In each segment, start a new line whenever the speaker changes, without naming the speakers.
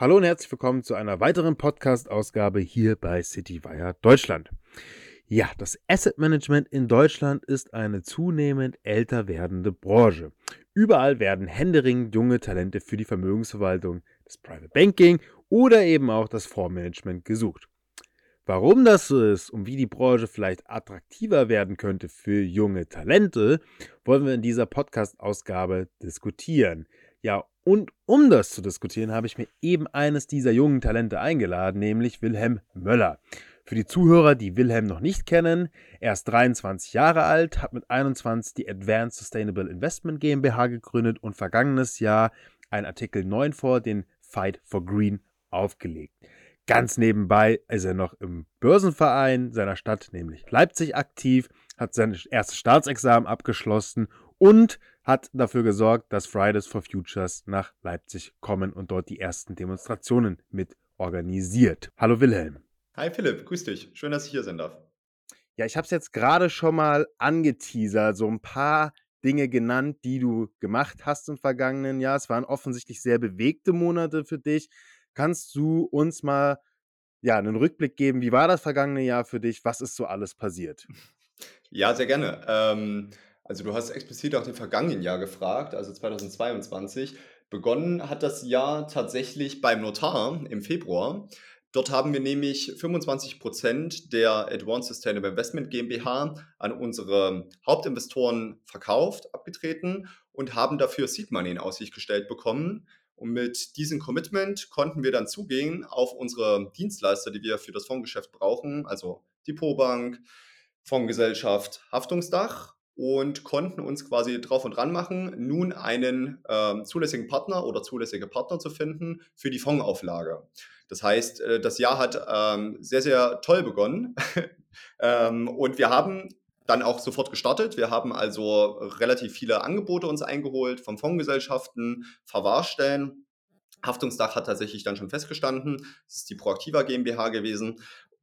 Hallo und herzlich willkommen zu einer weiteren Podcast-Ausgabe hier bei CityWire Deutschland. Ja, das Asset Management in Deutschland ist eine zunehmend älter werdende Branche. Überall werden händeringend junge Talente für die Vermögensverwaltung, das Private Banking oder eben auch das Fondsmanagement gesucht. Warum das so ist und wie die Branche vielleicht attraktiver werden könnte für junge Talente, wollen wir in dieser Podcast-Ausgabe diskutieren. Ja, und um das zu diskutieren, habe ich mir eben eines dieser jungen Talente eingeladen, nämlich Wilhelm Möller. Für die Zuhörer, die Wilhelm noch nicht kennen, er ist 23 Jahre alt, hat mit 21 die Advanced Sustainable Investment GmbH gegründet und vergangenes Jahr ein Artikel 9 vor den Fight for Green aufgelegt. Ganz nebenbei ist er noch im Börsenverein seiner Stadt, nämlich Leipzig, aktiv, hat sein erstes Staatsexamen abgeschlossen und hat dafür gesorgt, dass Fridays for Futures nach Leipzig kommen und dort die ersten Demonstrationen mit organisiert. Hallo Wilhelm.
Hi Philipp, grüß dich. Schön, dass ich hier sein darf.
Ja, ich habe es jetzt gerade schon mal angeteasert, so ein paar Dinge genannt, die du gemacht hast im vergangenen Jahr. Es waren offensichtlich sehr bewegte Monate für dich. Kannst du uns mal ja, einen Rückblick geben? Wie war das vergangene Jahr für dich? Was ist so alles passiert?
Ja, sehr gerne. Ähm, also du hast explizit auch dem vergangenen Jahr gefragt, also 2022. Begonnen hat das Jahr tatsächlich beim Notar im Februar. Dort haben wir nämlich 25 Prozent der Advanced Sustainable Investment GmbH an unsere Hauptinvestoren verkauft, abgetreten und haben dafür Seed Money in Aussicht gestellt bekommen. Und mit diesem Commitment konnten wir dann zugehen auf unsere Dienstleister, die wir für das Fondsgeschäft brauchen, also Depotbank, Fondsgesellschaft, Haftungsdach und konnten uns quasi drauf und dran machen, nun einen ähm, zulässigen Partner oder zulässige Partner zu finden für die Fondsauflage. Das heißt, äh, das Jahr hat ähm, sehr, sehr toll begonnen ähm, und wir haben dann auch sofort gestartet. Wir haben also relativ viele Angebote uns eingeholt von Fondsgesellschaften, Verwahrstellen. Haftungsdach hat tatsächlich dann schon festgestanden. Das ist die Proaktiva GmbH gewesen.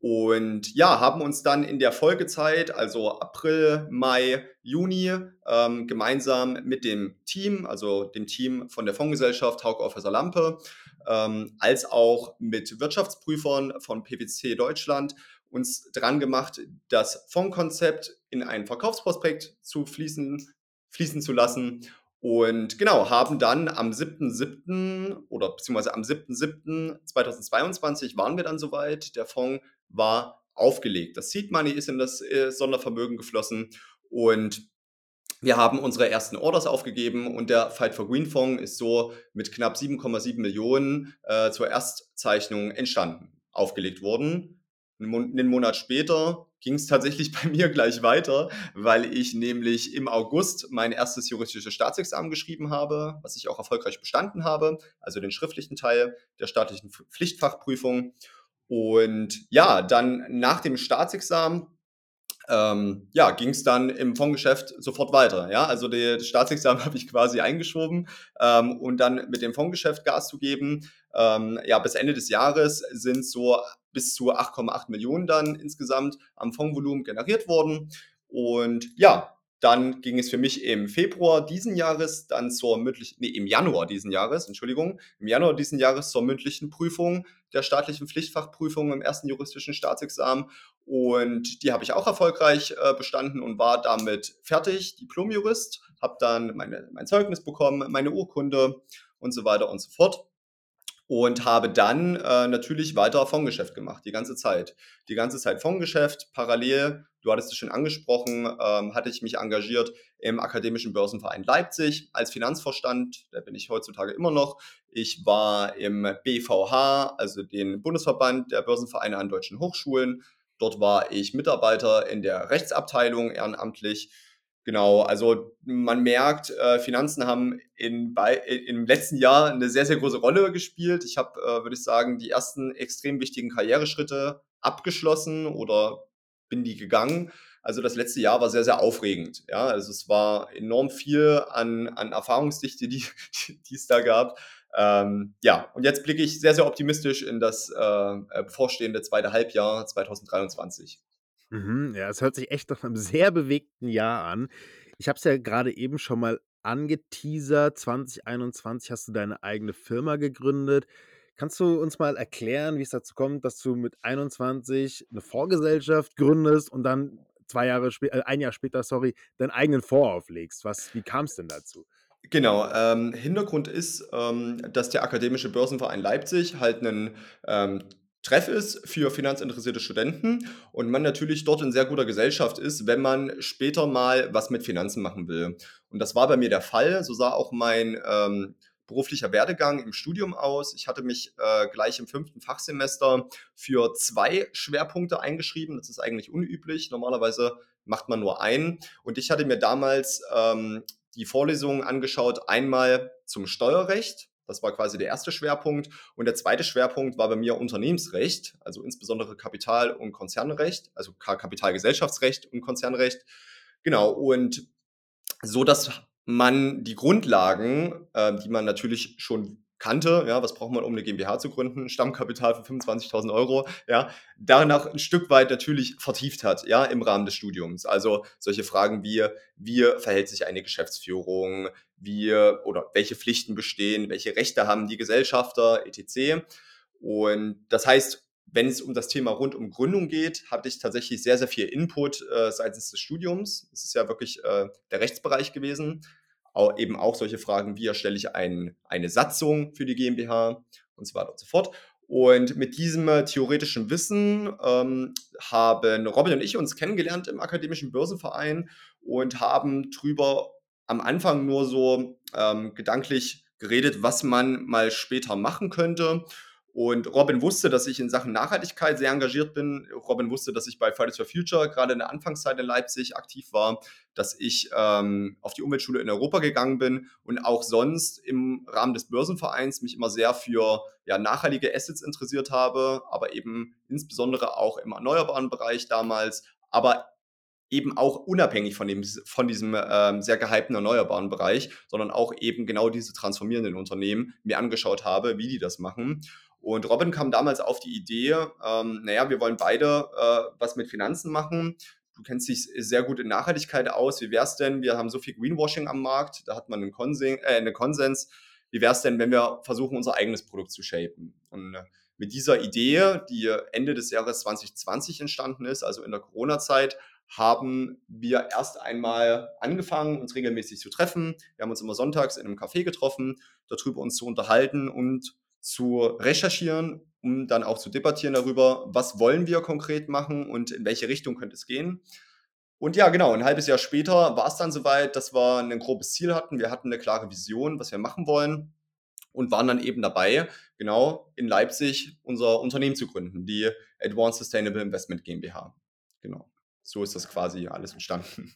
Und ja, haben uns dann in der Folgezeit, also April, Mai, Juni, ähm, gemeinsam mit dem Team, also dem Team von der Fondsgesellschaft Haug Officer Lampe, ähm, als auch mit Wirtschaftsprüfern von PwC Deutschland uns dran gemacht, das Fondskonzept in ein Verkaufsprospekt zu fließen, fließen zu lassen und genau, haben dann am 7.7. oder beziehungsweise am 7.7.2022 waren wir dann soweit. Der Fonds war aufgelegt. Das Seed Money ist in das äh, Sondervermögen geflossen und wir haben unsere ersten Orders aufgegeben und der Fight for Green Fonds ist so mit knapp 7,7 Millionen äh, zur Erstzeichnung entstanden, aufgelegt worden. Einen Monat später ging es tatsächlich bei mir gleich weiter, weil ich nämlich im August mein erstes juristisches Staatsexamen geschrieben habe, was ich auch erfolgreich bestanden habe, also den schriftlichen Teil der staatlichen Pflichtfachprüfung. Und ja, dann nach dem Staatsexamen ähm, ja, ging es dann im Fondsgeschäft sofort weiter. Ja, also die, das Staatsexamen habe ich quasi eingeschoben ähm, und dann mit dem Fondsgeschäft Gas zu geben. Ähm, ja, bis Ende des Jahres sind so bis zu 8,8 Millionen dann insgesamt am Fondsvolumen generiert worden. Und ja, dann ging es für mich im Februar diesen Jahres dann zur mündlichen, nee, im Januar diesen Jahres, Entschuldigung, im Januar diesen Jahres zur mündlichen Prüfung der staatlichen Pflichtfachprüfung im ersten juristischen Staatsexamen. Und die habe ich auch erfolgreich äh, bestanden und war damit fertig, Diplomjurist, habe dann meine, mein Zeugnis bekommen, meine Urkunde und so weiter und so fort und habe dann äh, natürlich weiter Fondsgeschäft gemacht, die ganze Zeit. Die ganze Zeit Fondsgeschäft, parallel, du hattest es schon angesprochen, ähm, hatte ich mich engagiert im Akademischen Börsenverein Leipzig als Finanzvorstand, da bin ich heutzutage immer noch. Ich war im BVH, also den Bundesverband der Börsenvereine an deutschen Hochschulen. Dort war ich Mitarbeiter in der Rechtsabteilung ehrenamtlich Genau, also man merkt, äh, Finanzen haben in, bei, im letzten Jahr eine sehr, sehr große Rolle gespielt. Ich habe, äh, würde ich sagen, die ersten extrem wichtigen Karriereschritte abgeschlossen oder bin die gegangen. Also das letzte Jahr war sehr, sehr aufregend. Ja, also es war enorm viel an, an Erfahrungsdichte, die, die es da gab. Ähm, ja, und jetzt blicke ich sehr, sehr optimistisch in das äh, bevorstehende zweite Halbjahr 2023.
Mhm, ja, es hört sich echt nach einem sehr bewegten Jahr an. Ich habe es ja gerade eben schon mal angeteasert. 2021 hast du deine eigene Firma gegründet. Kannst du uns mal erklären, wie es dazu kommt, dass du mit 21 eine Fondsgesellschaft gründest und dann 2 Jahre spä äh, 1 Jahr später, sorry, deinen eigenen Fonds auflegst? Was wie kam's denn dazu?
Genau, ähm, Hintergrund ist, ähm, dass der Akademische Börsenverein Leipzig halt 'nen, ähm, Treff ist für finanzinteressierte Studenten und man natürlich dort in sehr guter Gesellschaft ist, wenn man später mal was mit Finanzen machen will. Und das war bei mir der Fall. So sah auch mein, ähm, beruflicher Werdegang im Studium aus. Ich hatte mich, äh, gleich im fünften Fachsemester für 2 Schwerpunkte eingeschrieben. Das ist eigentlich unüblich. Normalerweise macht man nur einen. Und ich hatte mir damals, ähm, die Vorlesungen angeschaut, einmal zum Steuerrecht. Das war quasi der erste Schwerpunkt. Und der zweite Schwerpunkt war bei mir Unternehmensrecht, also insbesondere Kapital- und Konzernrecht, also Ka Kapitalgesellschaftsrecht und Konzernrecht. Genau, und so dass man die Grundlagen, äh, die man natürlich schon kannte, ja, was braucht man, um eine GmbH zu gründen? Stammkapital für 25.000 Euro, ja, danach ein Stück weit natürlich vertieft hat, ja, im Rahmen des Studiums. Also solche Fragen wie, wie verhält sich eine Geschäftsführung, wie oder welche Pflichten bestehen, welche Rechte haben die Gesellschafter, etc. Und das heißt, wenn es um das Thema rund um Gründung geht, hatte ich tatsächlich sehr, sehr viel Input äh, seitens des Studiums. Es ist ja wirklich äh, der Rechtsbereich gewesen. Auch, eben auch solche Fragen, wie erstelle ich ein, eine Satzung für die GmbH und so weiter und so fort. Und mit diesem äh, theoretischen Wissen ähm, haben Robin und ich uns kennengelernt im Akademischen Börsenverein und haben drüber am Anfang nur so ähm, gedanklich geredet, was man mal später machen könnte. Und Robin wusste, dass ich in Sachen Nachhaltigkeit sehr engagiert bin. Robin wusste, dass ich bei Fridays for Future gerade in der Anfangszeit in Leipzig aktiv war, dass ich ähm, auf die Umweltschule in Europa gegangen bin und auch sonst im Rahmen des Börsenvereins mich immer sehr für ja, nachhaltige Assets interessiert habe, aber eben insbesondere auch im erneuerbaren Bereich damals, aber eben auch unabhängig von, dem, von diesem ähm, sehr gehypten erneuerbaren Bereich, sondern auch eben genau diese transformierenden Unternehmen mir angeschaut habe, wie die das machen. Und Robin kam damals auf die Idee, ähm, naja, wir wollen beide äh, was mit Finanzen machen. Du kennst dich sehr gut in Nachhaltigkeit aus. Wie wäre es denn? Wir haben so viel Greenwashing am Markt, da hat man einen, Konsen äh, einen Konsens. Wie wäre es denn, wenn wir versuchen, unser eigenes Produkt zu shapen? Und äh, mit dieser Idee, die Ende des Jahres 2020 entstanden ist, also in der Corona-Zeit, haben wir erst einmal angefangen, uns regelmäßig zu treffen. Wir haben uns immer sonntags in einem Café getroffen, darüber uns zu unterhalten und zu recherchieren, um dann auch zu debattieren darüber, was wollen wir konkret machen und in welche Richtung könnte es gehen. Und ja, genau, ein halbes Jahr später war es dann soweit, dass wir ein grobes Ziel hatten. Wir hatten eine klare Vision, was wir machen wollen und waren dann eben dabei, genau in Leipzig unser Unternehmen zu gründen, die Advanced Sustainable Investment GmbH. Genau, so ist das quasi alles entstanden.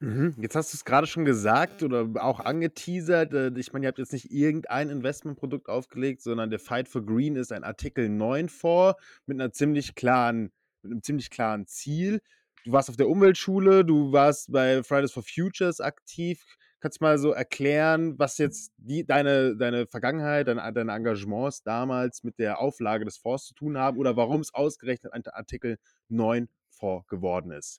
Mhm. Jetzt hast du es gerade schon gesagt oder auch angeteasert. Äh, ich meine, ihr habt jetzt nicht irgendein Investmentprodukt aufgelegt, sondern der Fight for Green ist ein Artikel 9 Fonds mit einer ziemlich klaren mit 'nem ziemlich klaren Ziel. Du warst auf der Umweltschule, du warst bei Fridays for Futures aktiv. Kannst du mal so erklären, was jetzt die deine deine Vergangenheit, deine deine Engagements damals mit der Auflage des Fonds zu tun haben oder warum es ausgerechnet ein Artikel 9 Fonds geworden ist?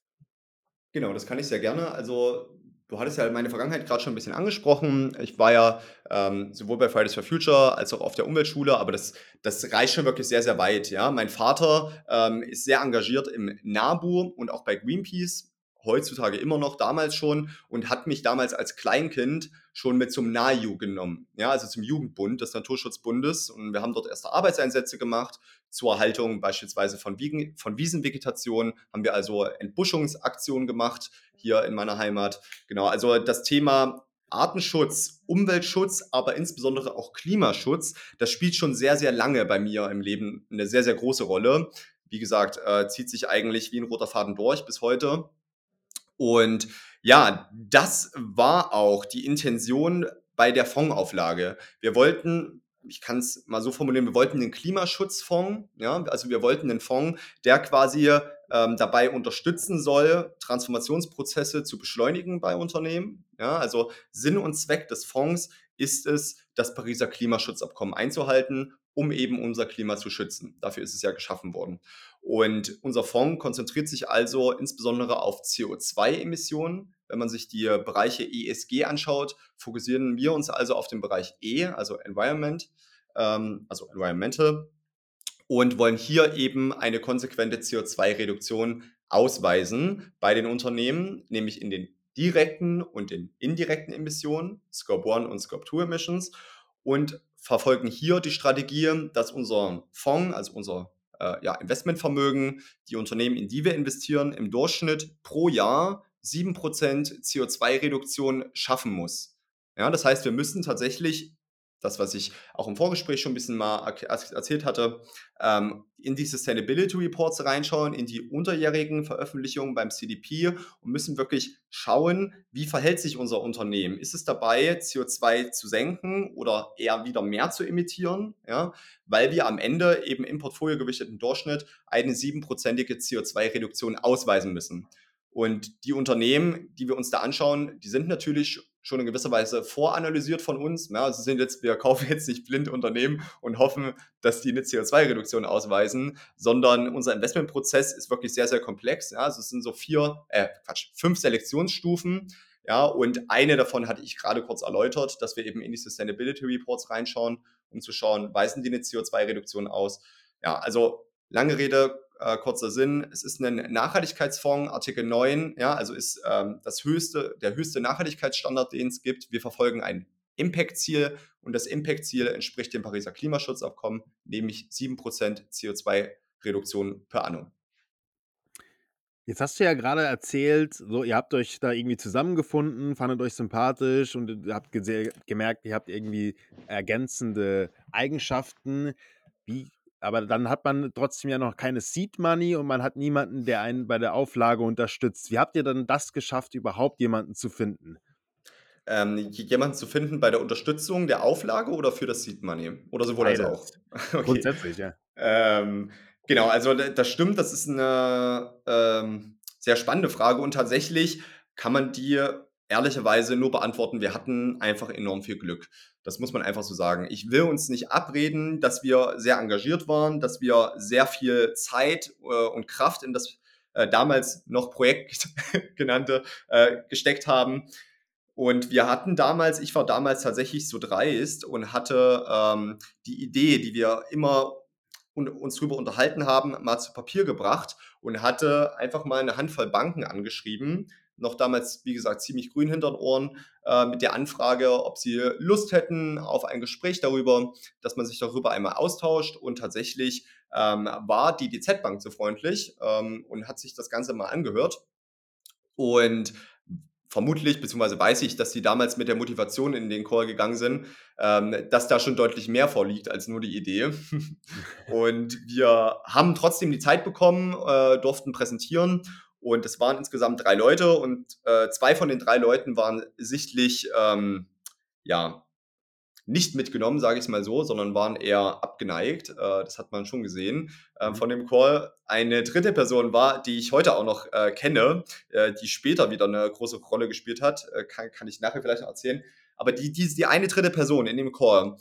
Genau, das kann ich sehr gerne. Also, du hattest ja meine Vergangenheit gerade schon ein bisschen angesprochen. Ich war ja, ähm, sowohl bei Fridays for Future als auch auf der Umweltschule, aber das das reicht schon wirklich sehr, sehr weit, ja. Mein Vater, ähm, ist sehr engagiert im NABU und auch bei Greenpeace heutzutage immer noch, damals schon und hat mich damals als Kleinkind schon mit zum NAJU genommen, ja, also zum Jugendbund des Naturschutzbundes. Und wir haben dort erste Arbeitseinsätze gemacht zur Erhaltung beispielsweise von, Wiegen, von Wiesenvegetation, haben wir also Entbuschungsaktionen gemacht hier in meiner Heimat. Genau, also das Thema Artenschutz, Umweltschutz, aber insbesondere auch Klimaschutz, das spielt schon sehr, sehr lange bei mir im Leben eine sehr, sehr große Rolle. Wie gesagt, äh, zieht sich eigentlich wie ein roter Faden durch bis heute. Und ja, das war auch die Intention bei der Fondsauflage. Wir wollten, ich kann es mal so formulieren, wir wollten einen Klimaschutzfonds, ja, also wir wollten einen Fonds, der quasi ähm, dabei unterstützen soll, Transformationsprozesse zu beschleunigen bei Unternehmen. Ja, also Sinn und Zweck des Fonds ist es, das Pariser Klimaschutzabkommen einzuhalten um eben unser Klima zu schützen. Dafür ist es ja geschaffen worden. Und unser Fonds konzentriert sich also insbesondere auf CO2-Emissionen. Wenn man sich die Bereiche ESG anschaut, fokussieren wir uns also auf den Bereich E, also Environment. ähm, also Environmental, und wollen hier eben eine konsequente CO2-Reduktion ausweisen bei den Unternehmen, nämlich in den direkten und den indirekten Emissionen, Scope 1 und Scope 2 Emissions, und verfolgen hier die Strategie, dass unser Fonds, also unser äh, ja, Investmentvermögen, die Unternehmen, in die wir investieren, im Durchschnitt pro Jahr 7% CO2-Reduktion schaffen muss. Ja, das heißt, wir müssen tatsächlich das, was ich auch im Vorgespräch schon ein bisschen mal erzählt hatte, ähm, in die Sustainability Reports reinschauen, in die unterjährigen Veröffentlichungen beim CDP und müssen wirklich schauen, wie verhält sich unser Unternehmen. Ist es dabei, CO2 zu senken oder eher wieder mehr zu emittieren? Ja? Weil wir am Ende eben im Portfolio gewichteten Durchschnitt eine siebenprozentige CO2-Reduktion ausweisen müssen. Und die Unternehmen, die wir uns da anschauen, die sind natürlich schon in gewisser Weise voranalysiert von uns. Ja, also sind jetzt, wir kaufen jetzt nicht blind Unternehmen und hoffen, dass die eine CO2-Reduktion ausweisen, sondern unser Investmentprozess ist wirklich sehr, sehr komplex. Ja, also es sind so vier, äh, Quatsch, fünf Selektionsstufen. Ja, und eine davon hatte ich gerade kurz erläutert, dass wir eben in die Sustainability Reports reinschauen, um zu schauen, weisen die eine CO2-Reduktion aus. Ja, also lange Rede, äh, kurzer Sinn, es ist ein Nachhaltigkeitsfonds, Artikel 9, ja, also ist ähm, das höchste, der höchste Nachhaltigkeitsstandard, den es gibt. Wir verfolgen ein Impact-Ziel und das Impact-Ziel entspricht dem Pariser Klimaschutzabkommen, nämlich 7% CO2-Reduktion per annum.
Jetzt hast du ja gerade erzählt, so ihr habt euch da irgendwie zusammengefunden, fandet euch sympathisch und habt gemerkt, ihr habt irgendwie ergänzende Eigenschaften. Wie aber dann hat man trotzdem ja noch keine Seed Money und man hat niemanden, der einen bei der Auflage unterstützt. Wie habt ihr dann das geschafft, überhaupt jemanden zu finden?
Ähm, jemanden zu finden bei der Unterstützung der Auflage oder für das Seed Money? Oder sowohl als auch?
Okay. Grundsätzlich, ja.
Ähm, genau, also das stimmt, das ist eine ähm, sehr spannende Frage und tatsächlich kann man die ehrlicherweise nur beantworten, wir hatten einfach enorm viel Glück. Das muss man einfach so sagen. Ich will uns nicht abreden, dass wir sehr engagiert waren, dass wir sehr viel Zeit äh, und Kraft in das äh, damals noch Projekt genannte äh, gesteckt haben. Und wir hatten damals, ich war damals tatsächlich so dreist und hatte ähm, die Idee, die wir immer uns darüber unterhalten haben, mal zu Papier gebracht und hatte einfach mal eine Handvoll Banken angeschrieben, noch damals, wie gesagt, ziemlich grün hinter den Ohren, äh, mit der Anfrage, ob sie Lust hätten auf ein Gespräch darüber, dass man sich darüber einmal austauscht. Und tatsächlich ähm, war die DZ Bank so freundlich ähm, und hat sich das Ganze mal angehört. Und vermutlich, beziehungsweise weiß ich, dass sie damals mit der Motivation in den Call gegangen sind, ähm, dass da schon deutlich mehr vorliegt als nur die Idee. und wir haben trotzdem die Zeit bekommen, äh, durften präsentieren und es waren insgesamt drei Leute und äh, zwei von den drei Leuten waren sichtlich ähm, ja nicht mitgenommen, sage ich es mal so, sondern waren eher abgeneigt. Äh, das hat man schon gesehen äh, von dem Call. Eine dritte Person war, die ich heute auch noch äh, kenne, äh, die später wieder eine große Rolle gespielt hat. Äh, kann, kann ich nachher vielleicht noch erzählen. Aber die, die, die eine dritte Person in dem Call,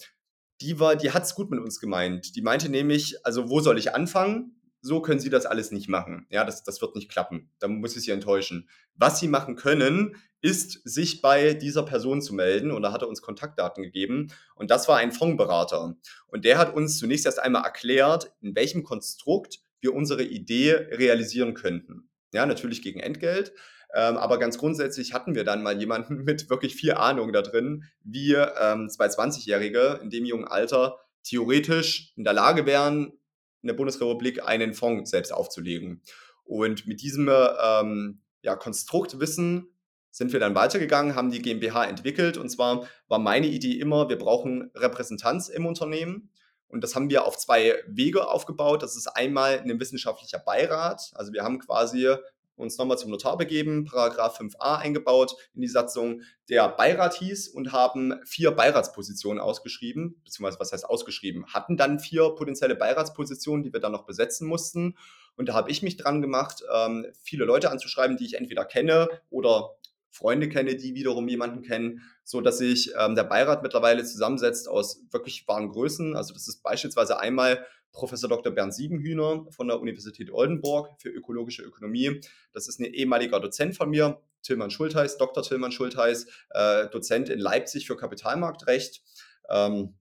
die war, die hat es gut mit uns gemeint. Die meinte nämlich, also wo soll ich anfangen? So können sie das alles nicht machen. Ja, das, das wird nicht klappen. Da muss ich sie enttäuschen. Was sie machen können, ist, sich bei dieser Person zu melden. Und da hat er uns Kontaktdaten gegeben. Und das war ein Fondsberater. Und der hat uns zunächst erst einmal erklärt, in welchem Konstrukt wir unsere Idee realisieren könnten. Ja, natürlich gegen Entgelt. Ähm, aber ganz grundsätzlich hatten wir dann mal jemanden mit wirklich viel Ahnung da drin, wie ähm, zwei 20-Jährige in dem jungen Alter theoretisch in der Lage wären, in der Bundesrepublik einen Fonds selbst aufzulegen. Und mit diesem ähm, ja, Konstruktwissen sind wir dann weitergegangen, haben die GmbH entwickelt. Und zwar war meine Idee immer, wir brauchen Repräsentanz im Unternehmen. Und das haben wir auf zwei Wege aufgebaut. Das ist einmal ein wissenschaftlicher Beirat. Also wir haben quasi uns nochmal zum Notar begeben, Paragraph 5a eingebaut in die Satzung, der Beirat hieß und haben vier Beiratspositionen ausgeschrieben, beziehungsweise was heißt ausgeschrieben, hatten dann vier potenzielle Beiratspositionen, die wir dann noch besetzen mussten. Und da habe ich mich dran gemacht, ähm, viele Leute anzuschreiben, die ich entweder kenne oder Freunde kenne, die wiederum jemanden kennen, so dass sich ähm, der Beirat mittlerweile zusammensetzt aus wirklich wahren Größen. Also das ist beispielsweise einmal Professor Dr. Bernd Siebenhühner von der Universität Oldenburg für ökologische Ökonomie. Das ist ein ehemaliger Dozent von mir, Tillmann Schultheiß, Dr. Tillmann Schultheiß, äh, Dozent in Leipzig für Kapitalmarktrecht. Ähm,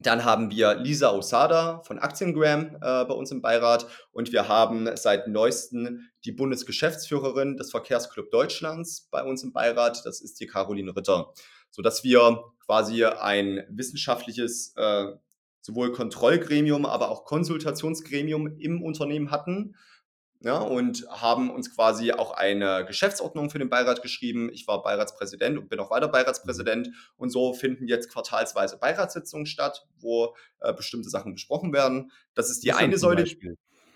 Dann haben wir Lisa Osada von Aktiengram äh, bei uns im Beirat und wir haben seit neuestem die Bundesgeschäftsführerin des Verkehrsclub Deutschlands bei uns im Beirat. Das ist die Caroline Ritter, sodass wir quasi ein wissenschaftliches äh, sowohl Kontrollgremium, aber auch Konsultationsgremium im Unternehmen hatten ja, und haben uns quasi auch eine Geschäftsordnung für den Beirat geschrieben. Ich war Beiratspräsident und bin auch weiter Beiratspräsident. Und so finden jetzt quartalsweise Beiratssitzungen statt, wo äh, bestimmte Sachen besprochen werden. Das ist die
Was
eine Säule.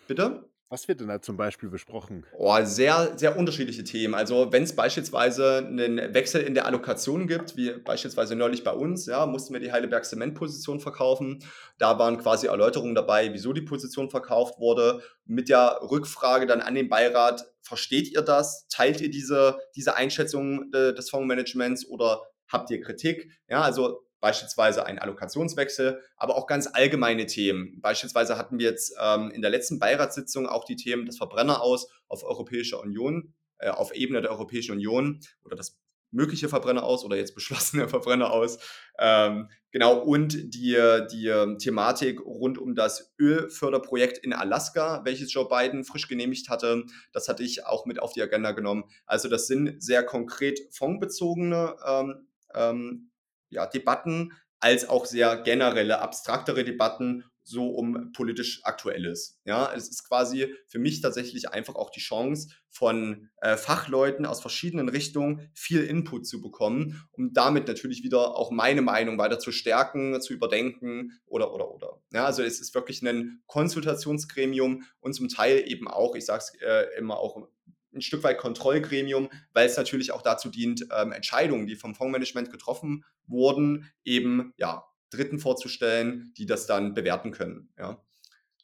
Bitte?
Was wird denn da zum Beispiel besprochen?
Oh, sehr, sehr unterschiedliche Themen. Also wenn es beispielsweise einen Wechsel in der Allokation gibt, wie beispielsweise neulich bei uns, ja, mussten wir die Heidelberg Zement-Position verkaufen. Da waren quasi Erläuterungen dabei, wieso die Position verkauft wurde. Mit der Rückfrage dann an den Beirat, versteht ihr das? Teilt ihr diese, diese Einschätzung des Fondsmanagements oder habt ihr Kritik? Ja, also beispielsweise ein Allokationswechsel, aber auch ganz allgemeine Themen. Beispielsweise hatten wir jetzt ähm, in der letzten Beiratssitzung auch die Themen des Verbrenner aus auf Europäischer Union, äh, auf Ebene der Europäischen Union oder das mögliche Verbrenner aus oder jetzt beschlossene Verbrenner aus. Ähm, genau, und die, die Thematik rund um das Ölförderprojekt in Alaska, welches Joe Biden frisch genehmigt hatte, das hatte ich auch mit auf die Agenda genommen. Also das sind sehr konkret fondsbezogene ähm, ähm, ja, Debatten als auch sehr generelle, abstraktere Debatten so um politisch Aktuelles. Ja, es ist quasi für mich tatsächlich einfach auch die Chance, von äh, Fachleuten aus verschiedenen Richtungen viel Input zu bekommen, um damit natürlich wieder auch meine Meinung weiter zu stärken, zu überdenken oder, oder, oder. Ja, also es ist wirklich ein Konsultationsgremium und zum Teil eben auch, ich sage es äh, immer auch ein Stück weit Kontrollgremium, weil es natürlich auch dazu dient, ähm, Entscheidungen, die vom Fondsmanagement getroffen wurden, eben ja, Dritten vorzustellen, die das dann bewerten können. Ja.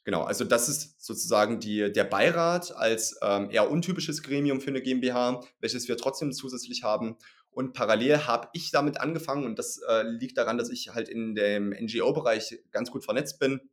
Genau, also das ist sozusagen die, der Beirat als ähm, eher untypisches Gremium für eine GmbH, welches wir trotzdem zusätzlich haben. Und parallel habe ich damit angefangen, und das äh, liegt daran, dass ich halt in dem NGO-Bereich ganz gut vernetzt bin,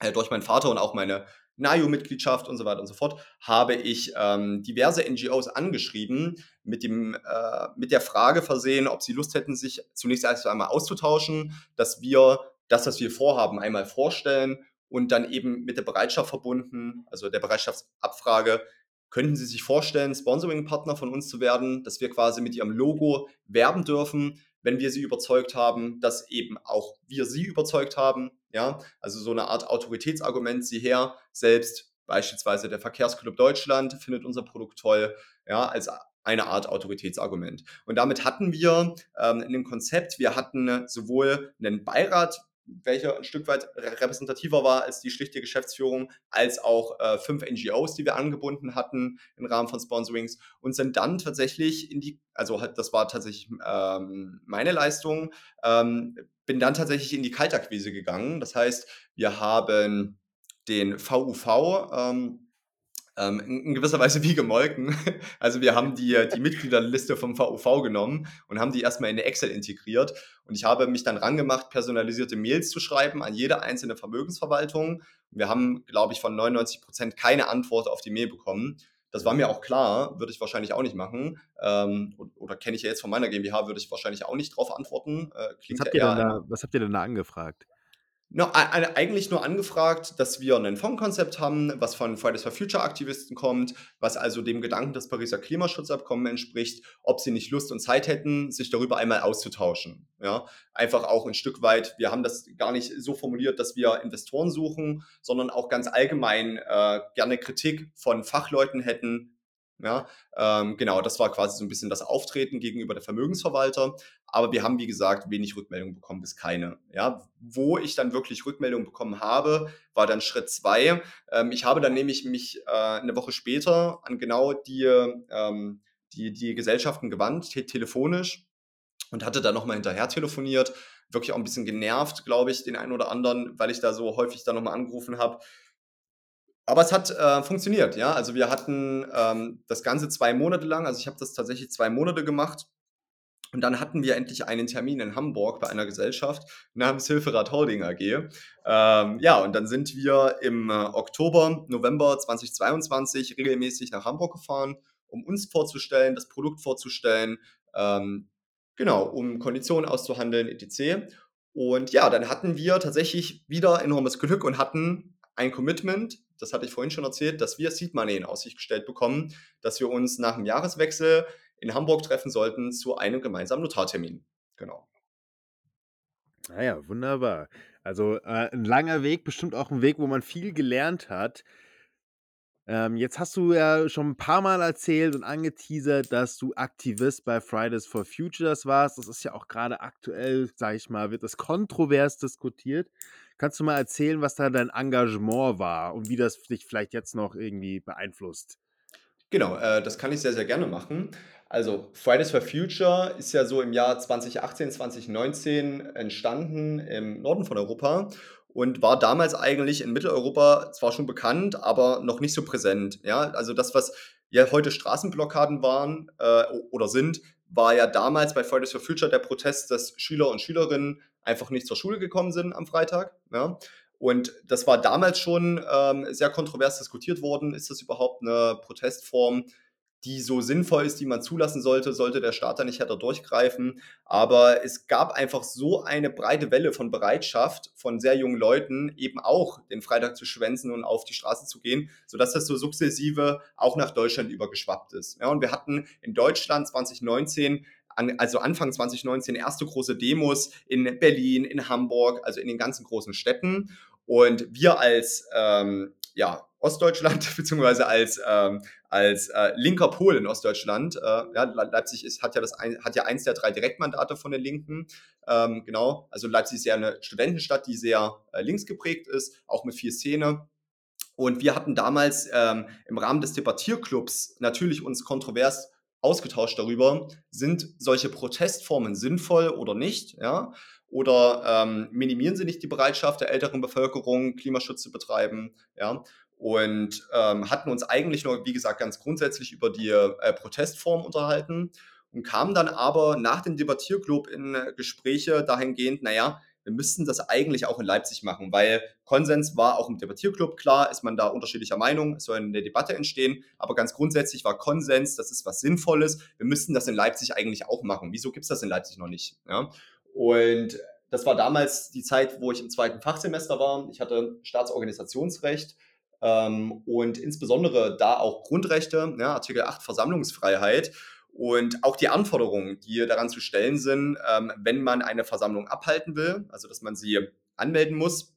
äh, durch meinen Vater und auch meine NAIO-Mitgliedschaft und so weiter und so fort, habe ich ähm, diverse NGOs angeschrieben, mit, dem, äh, mit der Frage versehen, ob sie Lust hätten, sich zunächst erst einmal auszutauschen, dass wir das, was wir vorhaben, einmal vorstellen und dann eben mit der Bereitschaft verbunden, also der Bereitschaftsabfrage, könnten Sie sich vorstellen, Sponsoring-Partner von uns zu werden, dass wir quasi mit Ihrem Logo werben dürfen, wenn wir Sie überzeugt haben, dass eben auch wir Sie überzeugt haben, ja, also so eine Art Autoritätsargument, Sie her, selbst beispielsweise der Verkehrsclub Deutschland findet unser Produkt toll, ja, als eine Art Autoritätsargument. Und damit hatten wir ähm, dem Konzept, wir hatten sowohl einen Beirat, welcher ein Stück weit repräsentativer war als die schlichte Geschäftsführung, als auch äh, fünf NGOs, die wir angebunden hatten im Rahmen von Sponsorings und sind dann tatsächlich in die, also das war tatsächlich ähm, meine Leistung, ähm, bin dann tatsächlich in die Kaltakquise gegangen. Das heißt, wir haben den VUV ähm, ähm, in gewisser Weise wie gemolken. Also wir haben die, die Mitgliederliste vom VUV genommen und haben die erstmal in eine Excel integriert. Und ich habe mich dann rangemacht, personalisierte Mails zu schreiben an jede einzelne Vermögensverwaltung. Wir haben, glaube ich, von 99 Prozent keine Antwort auf die Mail bekommen. Das war mir auch klar, würde ich wahrscheinlich auch nicht machen. Ähm, oder, kenne ich ja jetzt von meiner GmbH, würde ich wahrscheinlich auch nicht darauf antworten.
Äh, was, habt ja da, was habt ihr denn da angefragt?
No, eigentlich nur angefragt, dass wir ein Fondskonzept haben, was von Fridays for Future Aktivisten kommt, was also dem Gedanken des Pariser Klimaschutzabkommens entspricht, ob sie nicht Lust und Zeit hätten, sich darüber einmal auszutauschen. Ja, einfach auch ein Stück weit, wir haben das gar nicht so formuliert, dass wir Investoren suchen, sondern auch ganz allgemein äh, gerne Kritik von Fachleuten hätten, ja, ähm, genau, das war quasi so ein bisschen das Auftreten gegenüber der Vermögensverwalter. Aber wir haben, wie gesagt, wenig Rückmeldungen bekommen, bis keine. Ja, wo ich dann wirklich Rückmeldungen bekommen habe, war dann Schritt zwei. Ähm, ich habe dann nämlich mich äh, eine Woche später an genau die, ähm, die, die Gesellschaften gewandt, te telefonisch, und hatte dann nochmal hinterher telefoniert. Wirklich auch ein bisschen genervt, glaube ich, den einen oder anderen, weil ich da so häufig dann nochmal angerufen habe aber es hat äh, funktioniert, ja. Also wir hatten ähm, das Ganze zwei Monate lang, also ich habe das tatsächlich zwei Monate gemacht. Und dann hatten wir endlich einen Termin in Hamburg bei einer Gesellschaft namens Hilferad Holding AG. Ähm, ja, und dann sind wir im äh, Oktober, November 2022 regelmäßig nach Hamburg gefahren, um uns vorzustellen, das Produkt vorzustellen, ähm, genau, um Konditionen auszuhandeln, etc. Und ja, dann hatten wir tatsächlich wieder enormes Glück und hatten ein Commitment, das hatte ich vorhin schon erzählt, dass wir Seed Money in Aussicht gestellt bekommen, dass wir uns nach dem Jahreswechsel in Hamburg treffen sollten zu einem gemeinsamen Notartermin. Genau.
Naja, ah wunderbar. Also äh, ein langer Weg, bestimmt auch ein Weg, wo man viel gelernt hat. Ähm, jetzt hast du ja schon ein paar Mal erzählt und angeteasert, dass du Aktivist bei Fridays for Futures warst. Das ist ja auch gerade aktuell, sage ich mal, wird das kontrovers diskutiert. Kannst du mal erzählen, was da dein Engagement war und wie das dich vielleicht jetzt noch irgendwie beeinflusst?
Genau, äh, das kann ich sehr, sehr gerne machen. Also Fridays for Future ist ja so im Jahr 2018, 2019 entstanden im Norden von Europa und war damals eigentlich in Mitteleuropa zwar schon bekannt, aber noch nicht so präsent. Ja, also das, was ja heute Straßenblockaden waren äh, oder sind, war ja damals bei Fridays for Future der Protest, dass Schüler und Schülerinnen einfach nicht zur Schule gekommen sind am Freitag. Ja. Und das war damals schon ähm, sehr kontrovers diskutiert worden. Ist das überhaupt eine Protestform, die so sinnvoll ist, die man zulassen sollte, sollte der Staat da nicht härter durchgreifen. Aber es gab einfach so eine breite Welle von Bereitschaft von sehr jungen Leuten, eben auch den Freitag zu schwänzen und auf die Straße zu gehen, sodass das so sukzessive auch nach Deutschland übergeschwappt ist. Ja, und wir hatten in Deutschland 2019 also Anfang 2019 erste große Demos in Berlin, in Hamburg, also in den ganzen großen Städten. Und wir als ähm, ja, Ostdeutschland, beziehungsweise als, ähm, als äh, linker Pol in Ostdeutschland. Äh, ja, Leipzig ist, hat, ja das ein, hat ja eins der drei Direktmandate von den Linken. Ähm, genau, also Leipzig ist ja eine Studentenstadt, die sehr äh, links geprägt ist, auch mit viel Szene. Und wir hatten damals ähm, im Rahmen des Debattierclubs natürlich uns kontrovers ausgetauscht darüber, sind solche Protestformen sinnvoll oder nicht, ja? Oder ähm, minimieren sie nicht die Bereitschaft der älteren Bevölkerung, Klimaschutz zu betreiben, ja? Und ähm, hatten uns eigentlich nur, wie gesagt, ganz grundsätzlich über die äh, Protestform unterhalten und kamen dann aber nach dem Debattierclub in äh, Gespräche dahingehend, naja, wir müssten das eigentlich auch in Leipzig machen, weil Konsens war auch im Debattierclub klar, ist man da unterschiedlicher Meinung, es soll eine Debatte entstehen, aber ganz grundsätzlich war Konsens, das ist was Sinnvolles, wir müssten das in Leipzig eigentlich auch machen. Wieso gibt es das in Leipzig noch nicht? Ja? Und das war damals die Zeit, wo ich im zweiten Fachsemester war. Ich hatte Staatsorganisationsrecht ähm, und insbesondere da auch Grundrechte, ja, Artikel 8 Versammlungsfreiheit und auch die Anforderungen, die daran zu stellen sind, ähm, wenn man eine Versammlung abhalten will, also dass man sie anmelden muss.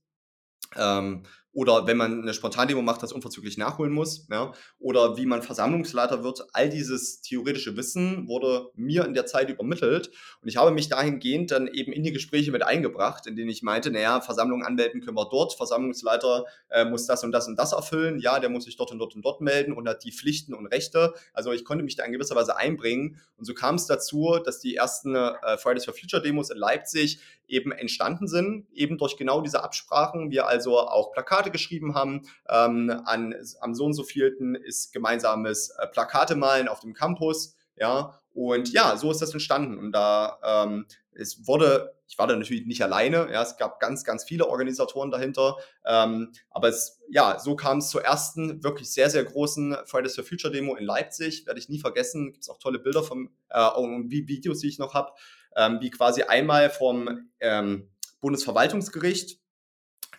Ähm, oder wenn man eine Spontandemo macht, das unverzüglich nachholen muss, ja, oder wie man Versammlungsleiter wird. All dieses theoretische Wissen wurde mir in der Zeit übermittelt und ich habe mich dahingehend dann eben in die Gespräche mit eingebracht, in denen ich meinte, naja, Versammlungen anmelden können wir dort, Versammlungsleiter äh, muss das und das und das erfüllen, ja, der muss sich dort und dort und dort melden und hat die Pflichten und Rechte. Also ich konnte mich da in gewisser Weise einbringen und so kam es dazu, dass die ersten äh, Fridays for Future Demos in Leipzig eben entstanden sind, eben durch genau diese Absprachen. Wir also auch Plakate geschrieben haben. Ähm, an, am so und so vielten ist gemeinsames äh, Plakate malen auf dem Campus. Ja, und ja, so ist das entstanden. Und da ähm, es wurde, ich war da natürlich nicht alleine, ja, es gab ganz, ganz viele Organisatoren dahinter. Ähm, aber es, ja, so kam es zur ersten wirklich sehr, sehr großen Fridays for Future Demo in Leipzig. Werde ich nie vergessen. Gibt es auch tolle Bilder vom, äh, und Videos, die ich noch habe ähm, wie quasi einmal vom ähm, Bundesverwaltungsgericht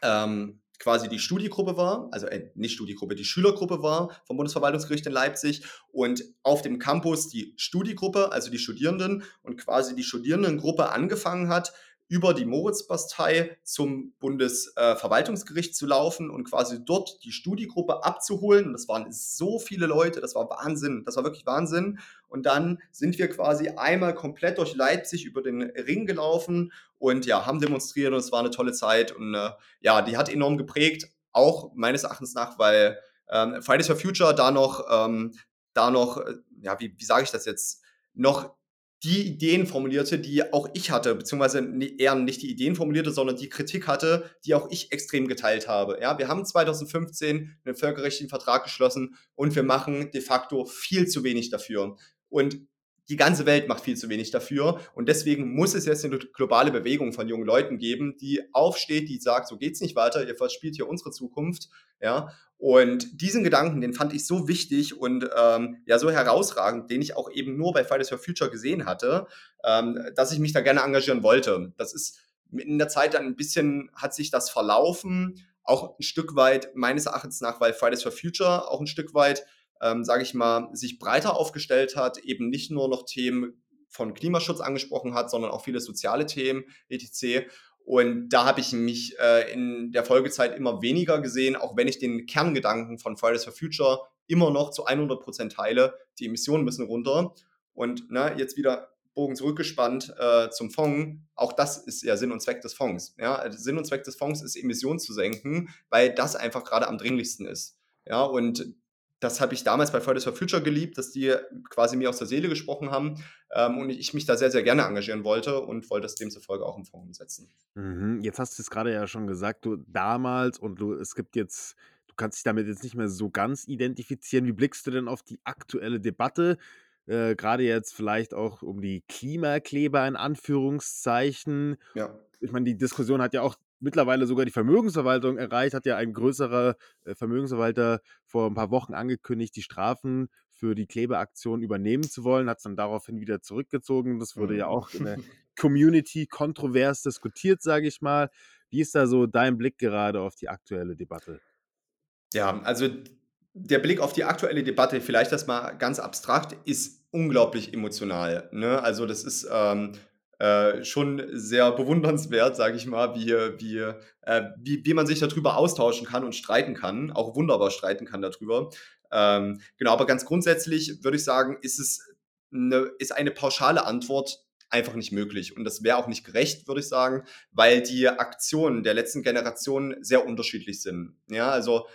ähm, quasi die Studiegruppe war, also äh, nicht Studiegruppe, die Schülergruppe war vom Bundesverwaltungsgericht in Leipzig und auf dem Campus die Studiegruppe, also die Studierenden und quasi die Studierendengruppe angefangen hat, über die Moritzbastei zum Bundesverwaltungsgericht zu laufen und quasi dort die Studiegruppe abzuholen. Und das waren so viele Leute, das war Wahnsinn, das war wirklich Wahnsinn. Und dann sind wir quasi einmal komplett durch Leipzig über den Ring gelaufen und ja, haben demonstriert und es war eine tolle Zeit. Und äh, ja, die hat enorm geprägt, auch meines Erachtens nach, weil ähm, Fridays for Future da noch, ähm, da noch, äh, ja, wie, wie sage ich das jetzt, noch die Ideen formulierte, die auch ich hatte, beziehungsweise eher nicht die Ideen formulierte, sondern die Kritik hatte, die auch ich extrem geteilt habe. Ja, wir haben 2015 einen völkerrechtlichen Vertrag geschlossen und wir machen de facto viel zu wenig dafür. Und die ganze Welt macht viel zu wenig dafür. Und deswegen muss es jetzt eine globale Bewegung von jungen Leuten geben, die aufsteht, die sagt, so geht's nicht weiter, ihr verspielt hier unsere Zukunft. Ja, und diesen Gedanken, den fand ich so wichtig und ähm, ja so herausragend, den ich auch eben nur bei Fridays for Future gesehen hatte, ähm, dass ich mich da gerne engagieren wollte. Das ist in der Zeit dann ein bisschen hat sich das verlaufen, auch ein Stück weit meines Erachtens nach, weil Fridays for Future auch ein Stück weit, ähm, sage ich mal, sich breiter aufgestellt hat, eben nicht nur noch Themen von Klimaschutz angesprochen hat, sondern auch viele soziale Themen, etc. Und da habe ich mich äh, in der Folgezeit immer weniger gesehen, auch wenn ich den Kerngedanken von Fridays for Future immer noch zu 100 Prozent teile. Die Emissionen müssen runter. Und ne, jetzt wieder Bogen zurückgespannt äh, zum Fonds. Auch das ist ja Sinn und Zweck des Fonds. Ja? Sinn und Zweck des Fonds ist, Emissionen zu senken, weil das einfach gerade am dringlichsten ist. Ja, und das habe ich damals bei Fridays for Future geliebt, dass die quasi mir aus der Seele gesprochen haben ähm, und ich mich da sehr, sehr gerne engagieren wollte und wollte das demzufolge auch im Fonds umsetzen.
Mhm. Jetzt hast du es gerade ja schon gesagt, du damals und du, es gibt jetzt, du kannst dich damit jetzt nicht mehr so ganz identifizieren. Wie blickst du denn auf die aktuelle Debatte? Äh, gerade jetzt vielleicht auch um die Klimakleber in Anführungszeichen.
Ja.
Ich meine, die Diskussion hat ja auch mittlerweile sogar die Vermögensverwaltung erreicht, hat ja ein größerer äh, Vermögensverwalter vor ein paar Wochen angekündigt, die Strafen für die Klebeaktion übernehmen zu wollen, hat es dann daraufhin wieder zurückgezogen. Das wurde ja
Mhm.
auch in der Community kontrovers diskutiert, sage ich mal. Wie ist da so dein Blick gerade auf die aktuelle Debatte?
Ja, also der Blick auf die aktuelle Debatte, vielleicht das mal ganz abstrakt, ist unglaublich emotional. Ne? Also das ist ähm, äh, schon sehr bewundernswert, sage ich mal, wie, wie, äh, wie, wie man sich darüber austauschen kann und streiten kann, auch wunderbar streiten kann darüber. Ähm, genau, aber ganz grundsätzlich würde ich sagen, ist es eine, ist eine pauschale Antwort einfach nicht möglich. Und das wäre auch nicht gerecht, würde ich sagen, weil die Aktionen der letzten Generation sehr unterschiedlich sind. Ja, also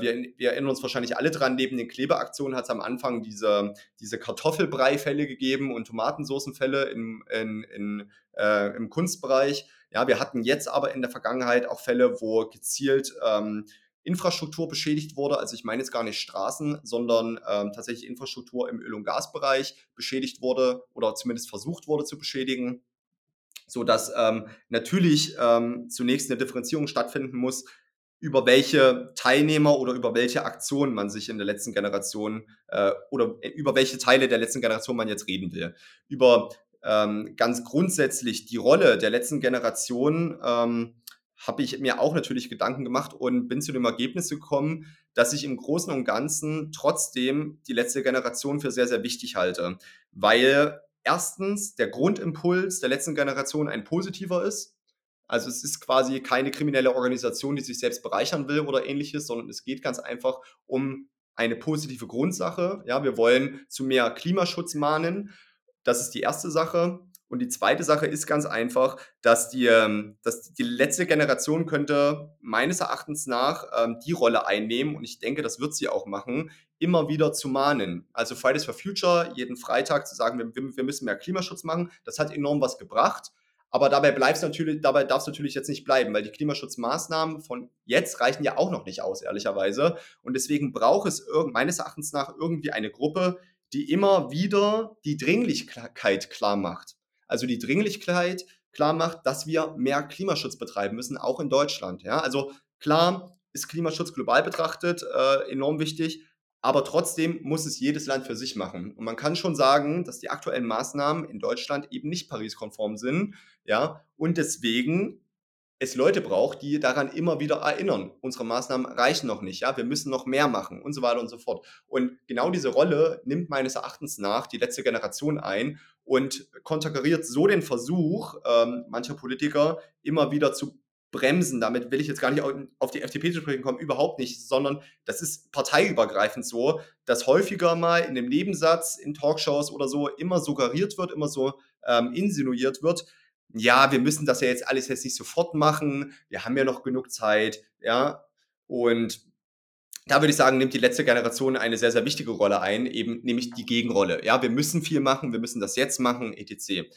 wir, wir, erinnern uns wahrscheinlich alle dran, neben den Klebeaktionen hat es am Anfang diese, diese Kartoffelbrei-Fälle gegeben und Tomatensoßenfälle im, in, in, äh, im Kunstbereich. Ja, wir hatten jetzt aber in der Vergangenheit auch Fälle, wo gezielt ähm, Infrastruktur beschädigt wurde. Also ich meine jetzt gar nicht Straßen, sondern ähm, tatsächlich Infrastruktur im Öl- und Gasbereich beschädigt wurde oder zumindest versucht wurde zu beschädigen so dass ähm, natürlich ähm, zunächst eine Differenzierung stattfinden muss über welche Teilnehmer oder über welche Aktionen man sich in der letzten Generation äh, oder über welche Teile der letzten Generation man jetzt reden will. Über ähm, ganz grundsätzlich die Rolle der letzten Generation ähm, habe ich mir auch natürlich Gedanken gemacht und bin zu dem Ergebnis gekommen, dass ich im Großen und Ganzen trotzdem die letzte Generation für sehr, sehr wichtig halte, weil erstens der Grundimpuls der letzten Generation ein positiver ist also es ist quasi keine kriminelle Organisation, die sich selbst bereichern will oder ähnliches, sondern es geht ganz einfach um eine positive Grundsache. Ja, wir wollen zu mehr Klimaschutz mahnen. Das ist die erste Sache. Und die zweite Sache ist ganz einfach, dass die, ähm, dass die letzte Generation könnte meines Erachtens nach ähm, die Rolle einnehmen, und ich denke, das wird sie auch machen, immer wieder zu mahnen. Also Fridays for Future, jeden Freitag zu sagen, wir, wir müssen mehr Klimaschutz machen, das hat enorm was gebracht. Aber dabei bleibst natürlich, dabei darf es natürlich jetzt nicht bleiben, weil die Klimaschutzmaßnahmen von jetzt reichen ja auch noch nicht aus, ehrlicherweise. Und deswegen braucht es meines Erachtens nach irgendwie eine Gruppe, die immer wieder die Dringlichkeit klar macht. Also die Dringlichkeit klar macht, dass wir mehr Klimaschutz betreiben müssen, auch in Deutschland. Ja? Also klar ist Klimaschutz global betrachtet äh, enorm wichtig, aber trotzdem muss es jedes Land für sich machen. Und man kann schon sagen, dass die aktuellen Maßnahmen in Deutschland eben nicht Paris-konform sind. Ja, und deswegen es Leute braucht, die daran immer wieder erinnern. Unsere Maßnahmen reichen noch nicht, ja, wir müssen noch mehr machen und so weiter und so fort. Und genau diese Rolle nimmt meines Erachtens nach die letzte Generation ein und konterkariert so den Versuch ähm, mancher Politiker immer wieder zu bremsen. Damit will ich jetzt gar nicht auf die FDP zu sprechen kommen, überhaupt nicht, sondern das ist parteiübergreifend so, dass häufiger mal in dem Nebensatz, in Talkshows oder so immer suggeriert wird, immer so ähm, insinuiert wird, ja, wir müssen das ja jetzt alles jetzt nicht sofort machen, wir haben ja noch genug Zeit, ja, und da würde ich sagen, nimmt die letzte Generation eine sehr, sehr wichtige Rolle ein, eben nämlich die Gegenrolle. Ja, wir müssen viel machen, wir müssen das jetzt machen, etc.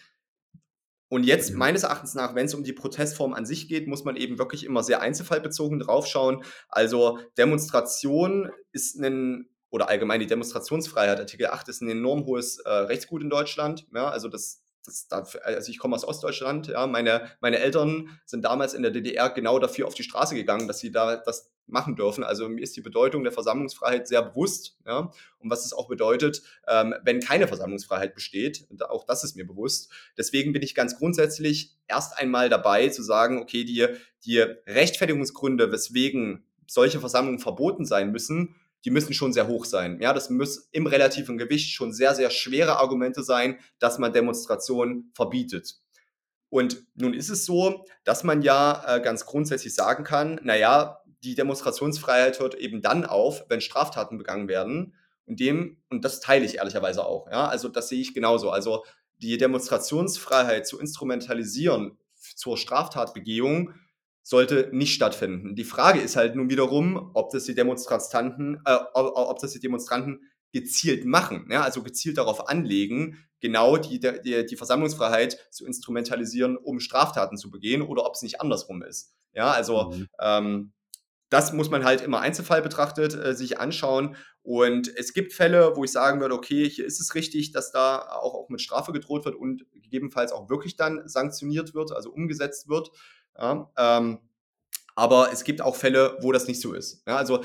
Und jetzt,
Mhm.
meines Erachtens nach, wenn es um die Protestform an sich geht, muss man eben wirklich immer sehr einzelfallbezogen draufschauen. Also Demonstration ist ein, oder allgemein die Demonstrationsfreiheit, Artikel 8 ist ein enorm hohes äh, Rechtsgut in Deutschland. Ja, also das, das also ich komme aus Ostdeutschland, ja, meine, meine Eltern sind damals in der DDR genau dafür auf die Straße gegangen, dass sie da, dass machen dürfen. Also mir ist die Bedeutung der Versammlungsfreiheit sehr bewusst ja, und was es auch bedeutet, ähm, wenn keine Versammlungsfreiheit besteht. Auch das ist mir bewusst. Deswegen bin ich ganz grundsätzlich erst einmal dabei zu sagen, okay, die, die Rechtfertigungsgründe, weswegen solche Versammlungen verboten sein müssen, die müssen schon sehr hoch sein. Ja, das muss im relativen Gewicht schon sehr, sehr schwere Argumente sein, dass man Demonstrationen verbietet. Und nun ist es so, dass man ja äh, ganz grundsätzlich sagen kann, naja, die Demonstrationsfreiheit hört eben dann auf, wenn Straftaten begangen werden. Und dem, und das teile ich ehrlicherweise auch, ja, also das sehe ich genauso. Also die Demonstrationsfreiheit zu instrumentalisieren zur Straftatbegehung sollte nicht stattfinden. Die Frage ist halt nun wiederum, ob das die Demonstranten, äh, ob das die Demonstranten gezielt machen, ja, also gezielt darauf anlegen, genau die, die, die Versammlungsfreiheit zu instrumentalisieren, um Straftaten zu begehen oder ob es nicht andersrum ist. Ja, also mhm. ähm, das muss man halt immer Einzelfall betrachtet äh, sich anschauen. Und es gibt Fälle, wo ich sagen würde, okay, hier ist es richtig, dass da auch, auch mit Strafe gedroht wird und gegebenenfalls auch wirklich dann sanktioniert wird, also umgesetzt wird. Ja, ähm, aber es gibt auch Fälle, wo das nicht so ist. Ja, also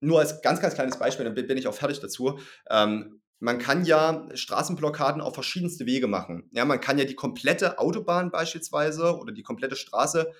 nur als ganz, ganz kleines Beispiel, dann bin ich auch fertig dazu. Ähm, man kann ja Straßenblockaden auf verschiedenste Wege machen. Ja, man kann ja die komplette Autobahn beispielsweise oder die komplette Straße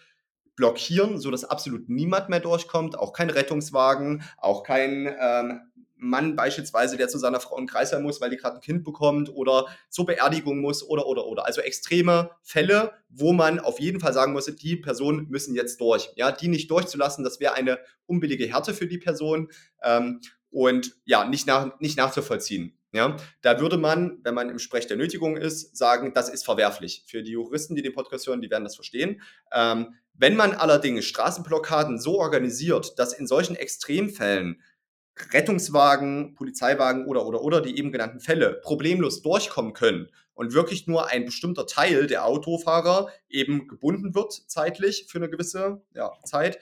blockieren, sodass absolut niemand mehr durchkommt, auch kein Rettungswagen, auch kein ähm, Mann beispielsweise, der zu seiner Frau in Kreisheim muss, weil die gerade ein Kind bekommt oder zur Beerdigung muss oder, oder, oder. Also extreme Fälle, wo man auf jeden Fall sagen muss, die Personen müssen jetzt durch. Ja, die nicht durchzulassen, das wäre eine unbillige Härte für die Person ähm, und ja, nicht, nach, nicht nachzuvollziehen. Ja, da würde man, wenn man im Sprech der Nötigung ist, sagen, das ist verwerflich. Für die Juristen, die den Podcast hören, die werden das verstehen. Ähm, wenn man allerdings Straßenblockaden so organisiert, dass in solchen Extremfällen Rettungswagen, Polizeiwagen oder, oder, oder die eben genannten Fälle problemlos durchkommen können und wirklich nur ein bestimmter Teil der Autofahrer eben gebunden wird zeitlich für eine gewisse ja, Zeit,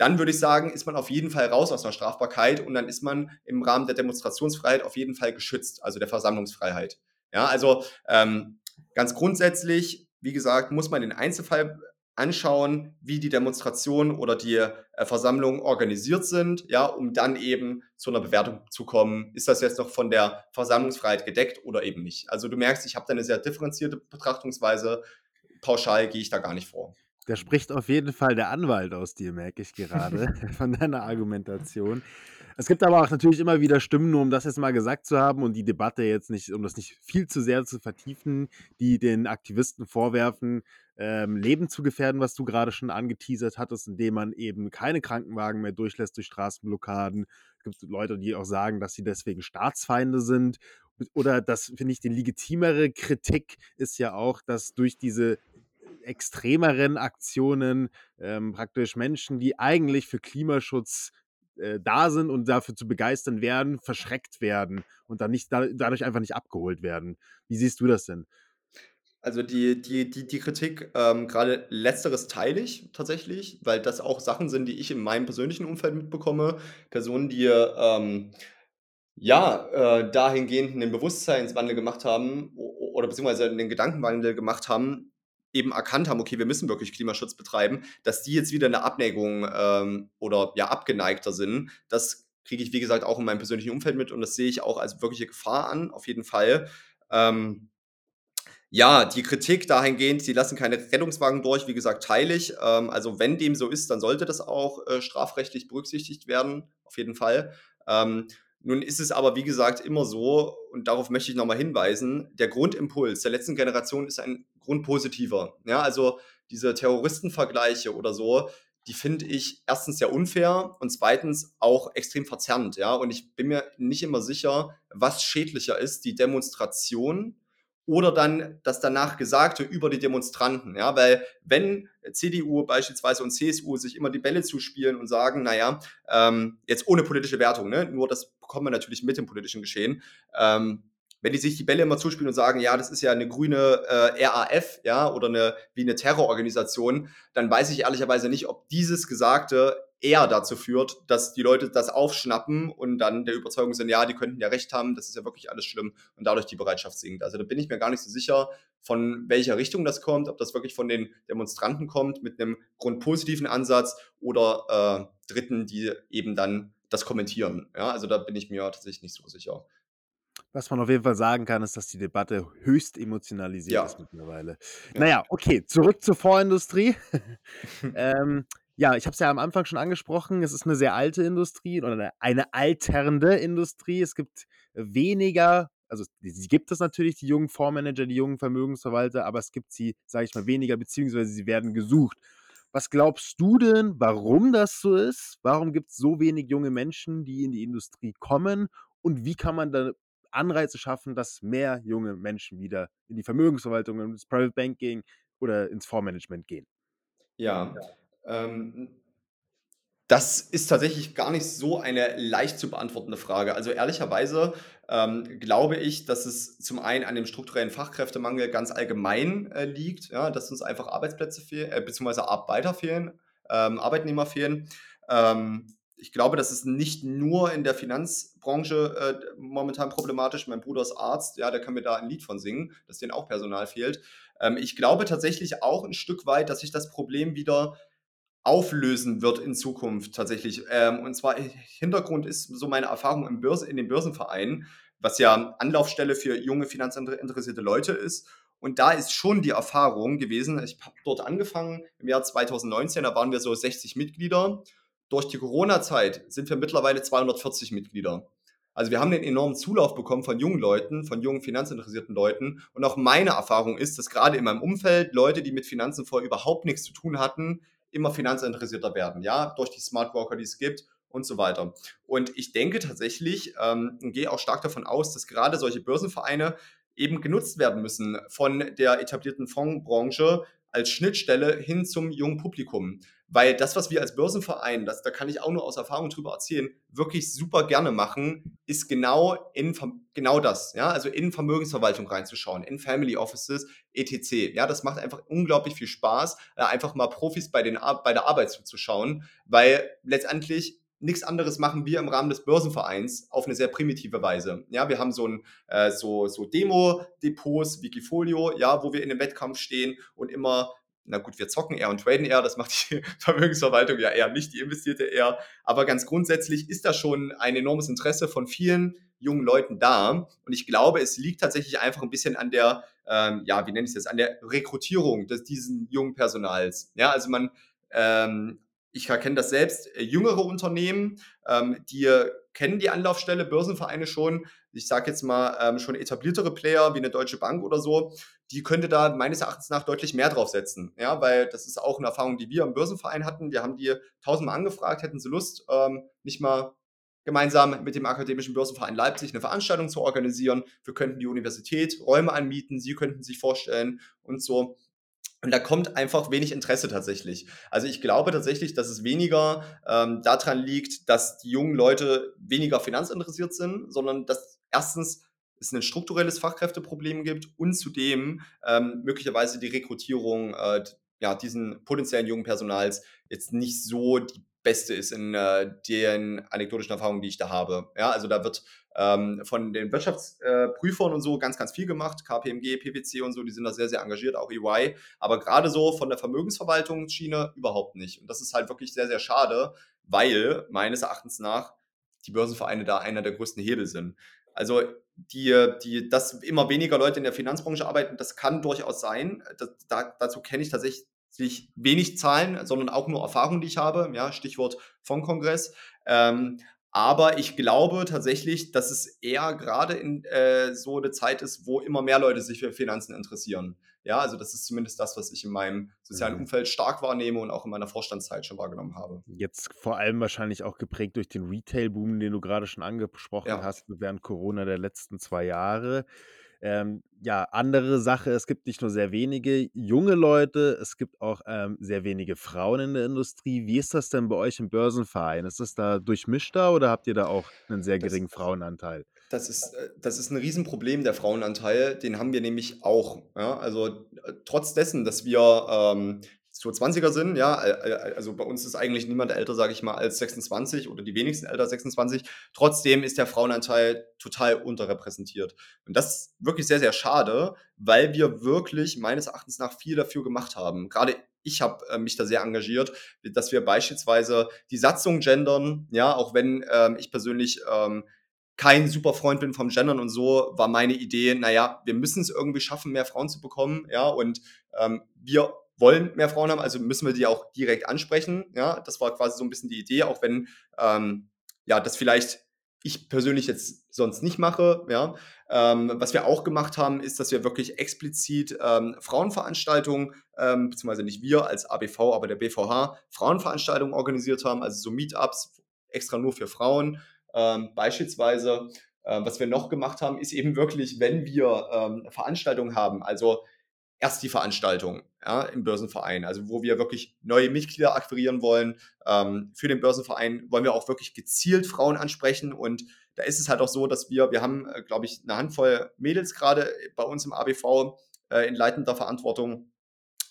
dann würde ich sagen, ist man auf jeden Fall raus aus der Strafbarkeit und dann ist man im Rahmen der Demonstrationsfreiheit auf jeden Fall geschützt, also der Versammlungsfreiheit. Ja, also ähm, ganz grundsätzlich, wie gesagt, muss man den Einzelfall anschauen, wie die Demonstrationen oder die äh, Versammlungen organisiert sind, ja, um dann eben zu einer Bewertung zu kommen, ist das jetzt noch von der Versammlungsfreiheit gedeckt oder eben nicht. Also du merkst, ich habe da eine sehr differenzierte Betrachtungsweise. Pauschal gehe ich da gar nicht vor.
Da spricht auf jeden Fall der Anwalt aus dir, merke ich gerade, von deiner Argumentation. Es gibt aber auch natürlich immer wieder Stimmen, nur um das jetzt mal gesagt zu haben und die Debatte jetzt nicht, um das nicht viel zu sehr zu vertiefen, die den Aktivisten vorwerfen, ähm, Leben zu gefährden, was du gerade schon angeteasert hattest, indem man eben keine Krankenwagen mehr durchlässt durch Straßenblockaden. Es gibt Leute, die auch sagen, dass sie deswegen Staatsfeinde sind. Oder das finde ich die legitimere Kritik ist ja auch, dass durch diese extremeren Aktionen ähm, praktisch Menschen, die eigentlich für Klimaschutz äh, da sind und dafür zu begeistern werden, verschreckt werden und dann nicht da, dadurch einfach nicht abgeholt werden. Wie siehst du das denn?
Also die, die, die, die Kritik, ähm, gerade letzteres teile ich tatsächlich, weil das auch Sachen sind, die ich in meinem persönlichen Umfeld mitbekomme. Personen, die ähm, ja äh, dahingehend einen Bewusstseinswandel gemacht haben oder beziehungsweise einen Gedankenwandel gemacht haben, eben erkannt haben, okay, wir müssen wirklich Klimaschutz betreiben, dass die jetzt wieder eine Abneigung ähm, oder ja abgeneigter sind, das kriege ich, wie gesagt, auch in meinem persönlichen Umfeld mit und das sehe ich auch als wirkliche Gefahr an, auf jeden Fall. Ähm, ja, die Kritik dahingehend, sie lassen keine Rettungswagen durch, wie gesagt, teile ich. Ähm, also wenn dem so ist, dann sollte das auch äh, strafrechtlich berücksichtigt werden, auf jeden Fall. Ähm, nun ist es aber, wie gesagt, immer so, und darauf möchte ich nochmal hinweisen, der Grundimpuls der letzten Generation ist ein grundpositiver. Ja, also diese Terroristenvergleiche oder so, die finde ich erstens sehr unfair und zweitens auch extrem verzerrend. Ja, und ich bin mir nicht immer sicher, was schädlicher ist, die Demonstration oder dann das danach Gesagte über die Demonstranten. Ja, weil wenn CDU beispielsweise und CSU sich immer die Bälle zuspielen und sagen, naja, ähm, jetzt ohne politische Wertung, ne, nur das bekommen wir natürlich mit dem politischen Geschehen, ähm, wenn die sich die Bälle immer zuspielen und sagen, ja, das ist ja eine grüne äh, RAF, ja, oder eine, wie eine Terrororganisation, dann weiß ich ehrlicherweise nicht, ob dieses Gesagte eher dazu führt, dass die Leute das aufschnappen und dann der Überzeugung sind, ja, die könnten ja recht haben, das ist ja wirklich alles schlimm und dadurch die Bereitschaft sinkt. Also da bin ich mir gar nicht so sicher, von welcher Richtung das kommt, ob das wirklich von den Demonstranten kommt mit einem grundpositiven Ansatz oder äh, Dritten, die eben dann das kommentieren. Ja, also da bin ich mir tatsächlich nicht so sicher.
Was man auf jeden Fall sagen kann, ist, dass die Debatte höchst emotionalisiert
Ja.
ist mittlerweile.
Ja.
Naja, okay, zurück zur Vorindustrie. ähm, ja, ich habe es ja am Anfang schon angesprochen, es ist eine sehr alte Industrie oder eine, eine alternde Industrie. Es gibt weniger, also sie gibt es natürlich, die jungen Fondsmanager, die jungen Vermögensverwalter, aber es gibt sie, sage ich mal, weniger, beziehungsweise sie werden gesucht. Was glaubst du denn, warum das so ist? Warum gibt es so wenig junge Menschen, die in die Industrie kommen? Und wie kann man da Anreize schaffen, dass mehr junge Menschen wieder in die Vermögensverwaltung, ins Private Banking oder ins Fondsmanagement gehen?
Ja, ähm, das ist tatsächlich gar nicht so eine leicht zu beantwortende Frage. Also ehrlicherweise ähm, glaube ich, dass es zum einen an dem strukturellen Fachkräftemangel ganz allgemein äh, liegt, ja, dass uns einfach Arbeitsplätze fehlen, äh, beziehungsweise Arbeiter fehlen, ähm, Arbeitnehmer fehlen. Ähm, ich glaube, das ist nicht nur in der Finanzbranche äh, momentan problematisch. Mein Bruder ist Arzt, ja, der kann mir da ein Lied von singen, dass denen auch Personal fehlt. Ähm, ich glaube tatsächlich auch ein Stück weit, dass sich das Problem wieder auflösen wird in Zukunft tatsächlich. Ähm, und zwar Hintergrund ist so meine Erfahrung im Börse, in den Börsenvereinen, was ja Anlaufstelle für junge finanzinteressierte Leute ist. Und da ist schon die Erfahrung gewesen, ich habe dort angefangen im Jahr 2019, da waren wir so 60 Mitglieder. Durch die Corona-Zeit sind wir mittlerweile 240 Mitglieder. Also wir haben einen enormen Zulauf bekommen von jungen Leuten, von jungen finanzinteressierten Leuten. Und auch meine Erfahrung ist, dass gerade in meinem Umfeld Leute, die mit Finanzen vorher überhaupt nichts zu tun hatten, immer finanzinteressierter werden, ja, durch die Smart Worker, die es gibt und so weiter. Und ich denke tatsächlich ähm, gehe auch stark davon aus, dass gerade solche Börsenvereine eben genutzt werden müssen von der etablierten Fondsbranche als Schnittstelle hin zum jungen Publikum. Weil das, was wir als Börsenverein, das, da kann ich auch nur aus Erfahrung drüber erzählen, wirklich super gerne machen, ist genau in genau das, ja, also in Vermögensverwaltung reinzuschauen, in Family Offices, etc. Ja, das macht einfach unglaublich viel Spaß, äh, einfach mal Profis bei, den, bei der Arbeit zuzuschauen, weil letztendlich nichts anderes machen wir im Rahmen des Börsenvereins auf eine sehr primitive Weise. Ja, wir haben so ein äh, so, so Demo-Depots, Wikifolio, ja, wo wir in dem Wettkampf stehen und immer na gut, wir zocken eher und traden eher, das macht die Vermögensverwaltung ja eher nicht, die investierte eher. Aber ganz grundsätzlich ist da schon ein enormes Interesse von vielen jungen Leuten da. Und ich glaube, es liegt tatsächlich einfach ein bisschen an der, ähm, ja, wie nenne ich es jetzt, an der Rekrutierung des, diesen jungen Personals. Ja, also man, ähm, ich erkenne das selbst, äh, jüngere Unternehmen, ähm, die kennen die Anlaufstelle, Börsenvereine schon, ich sage jetzt mal ähm, schon etabliertere Player wie eine Deutsche Bank oder so, die könnte da meines Erachtens nach deutlich mehr draufsetzen. Ja, weil das ist auch eine Erfahrung, die wir im Börsenverein hatten. Wir haben die tausendmal angefragt, hätten sie Lust, ähm, nicht mal gemeinsam mit dem Akademischen Börsenverein Leipzig eine Veranstaltung zu organisieren. Wir könnten die Universität Räume anmieten, sie könnten sich vorstellen und so. Und da kommt einfach wenig Interesse tatsächlich. Also ich glaube tatsächlich, dass es weniger ähm, daran liegt, dass die jungen Leute weniger finanzinteressiert sind, sondern dass erstens es ein strukturelles Fachkräfteproblem gibt und zudem ähm, möglicherweise die Rekrutierung äh, ja, diesen potenziellen jungen Personals jetzt nicht so die beste ist in äh, den anekdotischen Erfahrungen, die ich da habe. Ja, also da wird ähm, von den Wirtschaftsprüfern äh, und so ganz, ganz viel gemacht. KPMG, PwC und so, die sind da sehr, sehr engagiert, auch EY. Aber gerade so von der Vermögensverwaltungsschiene überhaupt nicht. Und das ist halt wirklich sehr, sehr schade, weil meines Erachtens nach die Börsenvereine da einer der größten Hebel sind. Also die, die, dass immer weniger Leute in der Finanzbranche arbeiten, das kann durchaus sein. Das, da, dazu kenne ich tatsächlich wenig Zahlen, sondern auch nur Erfahrungen, die ich habe. Ja, Stichwort Fondkongress. Ähm, aber ich glaube tatsächlich, dass es eher gerade in äh, so eine Zeit ist, wo immer mehr Leute sich für Finanzen interessieren. Ja, also das ist zumindest das, was ich in meinem sozialen mhm. Umfeld stark wahrnehme und auch in meiner Vorstandszeit schon wahrgenommen habe.
Jetzt vor allem wahrscheinlich auch geprägt durch den Retail-Boom, den du gerade schon angesprochen ja. hast, während Corona der letzten zwei Jahre. Ähm, ja, andere Sache, es gibt nicht nur sehr wenige junge Leute, es gibt auch ähm, sehr wenige Frauen in der Industrie. Wie ist das denn bei euch im Börsenverein? Ist das da durchmischter oder habt ihr da auch einen sehr geringen das, Frauenanteil?
Das ist, äh, das ist 'n Riesenproblem, der Frauenanteil. Den haben wir nämlich auch, ja. Also, äh, trotz dessen, dass wir, ähm, so Zwanziger sind, ja, also bei uns ist eigentlich niemand älter, sage ich mal, als 26 oder die wenigsten älter als 26. Trotzdem ist der Frauenanteil total unterrepräsentiert. Und das ist wirklich sehr, sehr schade, weil wir wirklich meines Erachtens nach viel dafür gemacht haben. Grade ich habe, äh, mich da sehr engagiert, dass wir beispielsweise die Satzung gendern, ja, auch wenn, ähm, ich persönlich, ähm, kein super Freund bin vom Gendern und so, war meine Idee, na ja, wir müssen's irgendwie schaffen, mehr Frauen zu bekommen, ja, und, ähm, wir wollen mehr Frauen haben, also müssen wir die auch direkt ansprechen, ja. Das war quasi so 'n bisschen die Idee, auch wenn, ähm, ja, das vielleicht ich persönlich jetzt sonst nicht mache, ja. Ähm, was wir auch gemacht haben, ist, dass wir wirklich explizit, ähm, Frauenveranstaltungen, ähm, beziehungsweise nicht wir als ABV, aber der BVH, Frauenveranstaltungen organisiert haben, also so Meetups extra nur für Frauen. Ähm, beispielsweise, äh, was wir noch gemacht haben, ist eben wirklich, wenn wir, ähm, Veranstaltungen haben, also erst die Veranstaltung, ja, im Börsenverein, also wo wir wirklich neue Mitglieder akquirieren wollen. Ähm, für den Börsenverein wollen wir auch wirklich gezielt Frauen ansprechen und da ist es halt auch so, dass wir wir haben, äh, glaube ich, 'ne Handvoll Mädels grade bei uns im ABV, äh, in leitender Verantwortung.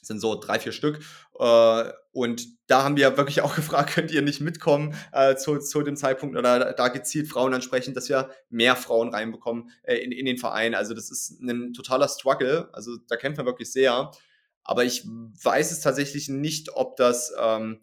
Sind so 3, 4 Stück. Äh, und da haben wir wirklich auch gefragt: „Könnt ihr nicht mitkommen, äh, zu zu dem Zeitpunkt oder da gezielt Frauen ansprechen, dass wir mehr Frauen reinbekommen, äh, in in den Verein?“ Also, das ist 'nen totaler Struggle. Also, da kämpfen wir wirklich sehr. Aber ich weiß es tatsächlich nicht, ob das, ähm,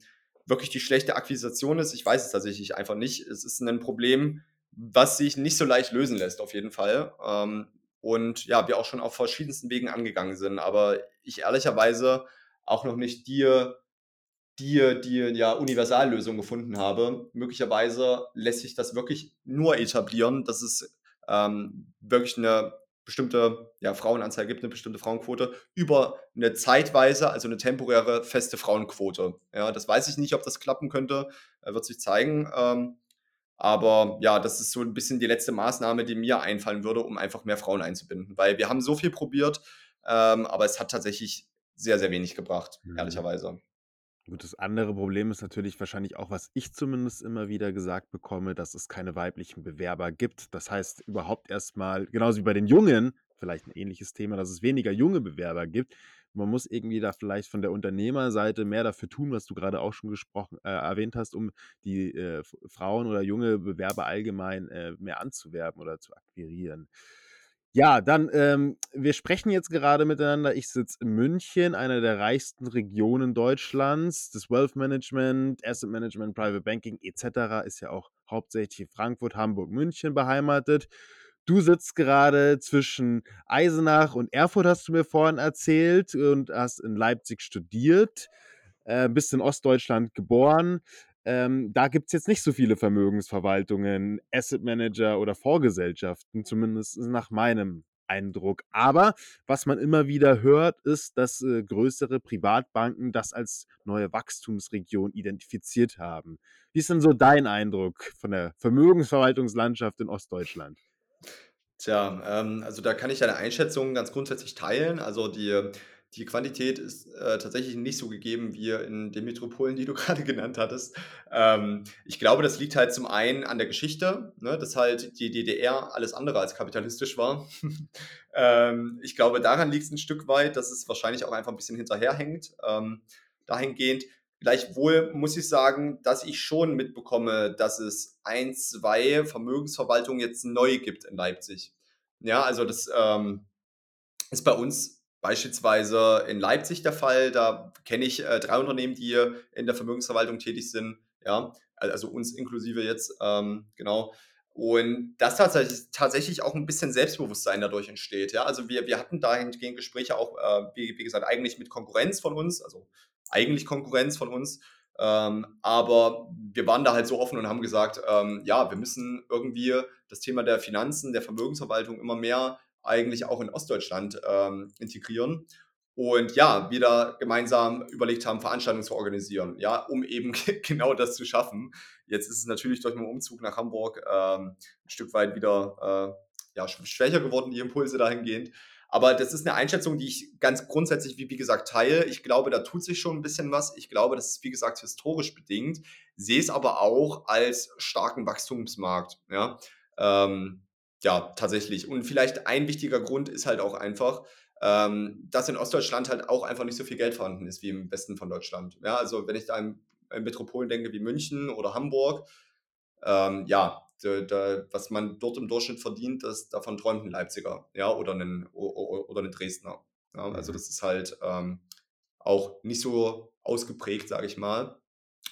wirklich die schlechte Akquisition ist. Ich weiß es tatsächlich einfach nicht. Es ist 'nen Problem, was sich nicht so leicht lösen lässt auf jeden Fall. Ähm, und ja, wir auch schon auf verschiedensten Wegen angegangen sind, aber ich ehrlicherweise auch noch nicht die die die, ja, Universallösung gefunden habe. Möglicherweise lässt sich das wirklich nur etablieren, dass es, ähm, wirklich 'ne bestimmte, ja, Frauenanzahl gibt, 'ne bestimmte Frauenquote über 'ne zeitweise, also 'ne temporäre feste Frauenquote. Ja, das weiß ich nicht, ob das klappen könnte, äh, wird sich zeigen. Ähm, aber ja, das ist so 'n bisschen die letzte Maßnahme, die mir einfallen würde, um einfach mehr Frauen einzubinden. Weil wir haben so viel probiert, ähm, aber es hat tatsächlich sehr, sehr wenig gebracht,
Mhm.
ehrlicherweise.
Gut, das andere Problem ist natürlich wahrscheinlich auch, was ich zumindest immer wieder gesagt bekomme, dass es keine weiblichen Bewerber gibt. Das heißt überhaupt erst mal genauso wie bei den Jungen, vielleicht 'n ähnliches Thema, dass es weniger junge Bewerber gibt. Man muss irgendwie da vielleicht von der Unternehmerseite mehr dafür tun, was du grade auch schon gesprochen äh, erwähnt hast, um die, äh, Frauen oder junge Bewerber allgemein, äh, mehr anzuwerben oder zu akquirieren. Ja, dann, ähm, wir sprechen jetzt gerade miteinander. Ich sitze in München, einer der reichsten Regionen Deutschlands. Das Wealth Management, Asset Management, Private Banking et cetera ist ja auch hauptsächlich in Frankfurt, Hamburg, München beheimatet. Du sitzt gerade zwischen Eisenach und Erfurt, hast du mir vorhin erzählt und hast in Leipzig studiert, äh, bist in Ostdeutschland geboren. Ähm, da gibt's jetzt nicht so viele Vermögensverwaltungen, Asset Manager oder Fondsgesellschaften, zumindest nach meinem Eindruck. Aber was man immer wieder hört, ist, dass, äh, größere Privatbanken das als neue Wachstumsregion identifiziert haben. Wie ist denn so dein Eindruck von der Vermögensverwaltungslandschaft in Ostdeutschland?
Tja, ähm, also da kann ich deine Einschätzung ganz grundsätzlich teilen. Also die die Quantität ist, äh, tatsächlich nicht so gegeben wie in den Metropolen, die du grade genannt hattest. Ähm, ich glaube, das liegt halt zum einen an der Geschichte, ne, dass halt die DDR alles andere als kapitalistisch war. Ähm, ich glaube, daran liegt's 'n Stück weit, dass es wahrscheinlich auch einfach 'n bisschen hinterherhinkt, ähm, dahingehend. Gleichwohl muss ich sagen, dass ich schon mitbekomme, dass es 1, 2 Vermögensverwaltungen jetzt neu gibt in Leipzig. Ja, also das, ähm, ist bei uns beispielsweise in Leipzig der Fall. Da kenne ich, äh, 3 Unternehmen, die in der Vermögensverwaltung tätig sind, ja, al also uns inklusive jetzt, ähm, genau. Und dass tatsächlich tatsächlich auch 'n bisschen Selbstbewusstsein dadurch entsteht, ja. Also wir wir hatten dahingehend Gespräche auch, äh, wie wie gesagt, eigentlich mit Konkurrenz von uns, also eigentlich Konkurrenz von uns. Ähm, aber wir waren da halt so offen und haben gesagt, ähm, ja, wir müssen irgendwie das Thema der Finanzen, der Vermögensverwaltung immer mehr eigentlich auch in Ostdeutschland, ähm, integrieren. Und ja, wir da gemeinsam überlegt haben, Veranstaltungen zu organisieren, ja, um eben genau das zu schaffen. Jetzt ist es natürlich durch meinen Umzug nach Hamburg, ähm, 'n Stück weit wieder, äh, ja, sch schwächer geworden, die Impulse dahingehend. Aber das ist 'ne Einschätzung, die ich ganz grundsätzlich, wie wie gesagt, teile. Ich glaube, da tut sich schon 'n bisschen was. Ich glaube, das ist, wie gesagt, historisch bedingt, sehe es aber auch als starken Wachstumsmarkt, ja. Ähm ja, tatsächlich. Und vielleicht ein wichtiger Grund ist halt auch einfach, ähm, dass in Ostdeutschland halt auch einfach nicht so viel Geld vorhanden ist wie im Westen von Deutschland. Ja, also wenn ich da an, an Metropolen denke wie München oder Hamburg, ähm, ja, da, da, was man dort im Durchschnitt verdient, das, davon träumt ein Leipziger, ja, oder ein, oder ein Dresdner. Ja, also
Mhm.
das ist halt ähm, auch nicht so ausgeprägt, sage ich mal.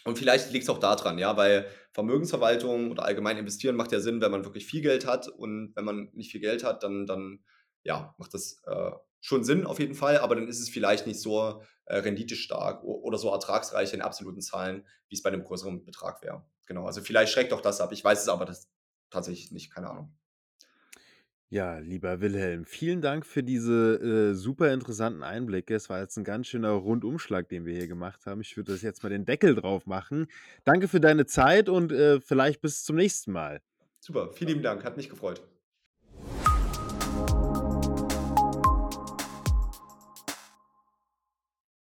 Und vielleicht liegt es auch daran, ja, weil Vermögensverwaltung oder allgemein investieren macht ja Sinn, wenn man wirklich viel Geld hat. Und wenn man nicht viel Geld hat, dann, dann ja, macht das äh, schon Sinn auf jeden Fall, aber dann ist es vielleicht nicht so äh, renditestark oder so ertragsreich in absoluten Zahlen, wie es bei einem größeren Betrag wäre. Genau, also vielleicht schreckt auch das ab. Ich weiß es aber das tatsächlich nicht, keine Ahnung.
Ja, lieber Wilhelm, vielen Dank für diese, äh, super interessanten Einblicke. Es war jetzt ein ganz schöner Rundumschlag, den wir hier gemacht haben. Ich würde das jetzt mal den Deckel drauf machen. Danke für deine Zeit und, äh, vielleicht bis zum nächsten Mal.
Super, vielen lieben Dank, hat mich gefreut.